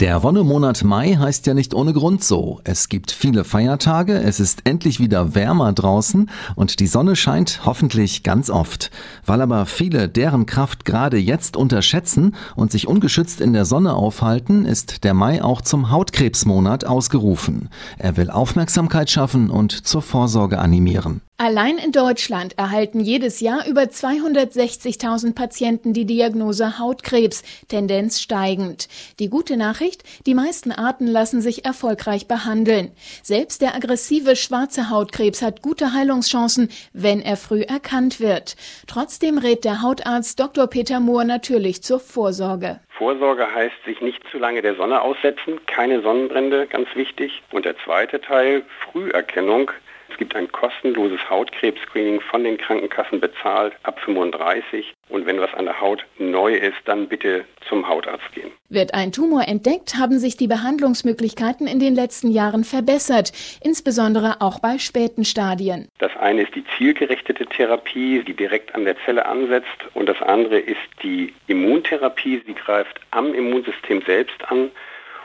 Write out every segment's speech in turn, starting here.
Der Wonnemonat Mai heißt ja nicht ohne Grund so. Es gibt viele Feiertage, es ist endlich wieder wärmer draußen und die Sonne scheint hoffentlich ganz oft. Weil aber viele deren Kraft gerade jetzt unterschätzen und sich ungeschützt in der Sonne aufhalten, ist der Mai auch zum Hautkrebsmonat ausgerufen. Er will Aufmerksamkeit schaffen und zur Vorsorge animieren. Allein in Deutschland erhalten jedes Jahr über 260.000 Patienten die Diagnose Hautkrebs, Tendenz steigend. Die gute Nachricht, die meisten Arten lassen sich erfolgreich behandeln. Selbst der aggressive schwarze Hautkrebs hat gute Heilungschancen, wenn er früh erkannt wird. Trotzdem rät der Hautarzt Dr. Peter Mohr natürlich zur Vorsorge. Vorsorge heißt sich nicht zu lange der Sonne aussetzen, keine Sonnenbrände, ganz wichtig. Und der zweite Teil, Früherkennung, es gibt ein kostenloses Hautkrebs-Screening von den Krankenkassen bezahlt ab 35. Und wenn was an der Haut neu ist, dann bitte zum Hautarzt gehen. Wird ein Tumor entdeckt, haben sich die Behandlungsmöglichkeiten in den letzten Jahren verbessert, insbesondere auch bei späten Stadien. Das eine ist die zielgerichtete Therapie, die direkt an der Zelle ansetzt. Und das andere ist die Immuntherapie. Sie greift am Immunsystem selbst an.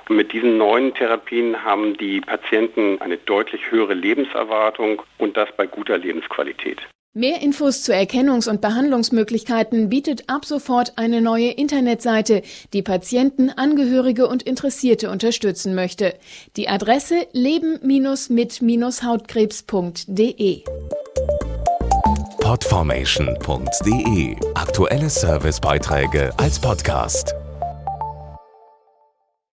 Mit diesen neuen Therapien haben die Patienten eine deutlich höhere Lebenserwartung und das bei guter Lebensqualität. Mehr Infos zu Erkennungs- und Behandlungsmöglichkeiten bietet ab sofort eine neue Internetseite, die Patienten, Angehörige und Interessierte unterstützen möchte. Die Adresse leben-mit-hautkrebs.de. Podformation.de Aktuelle Servicebeiträge als Podcast.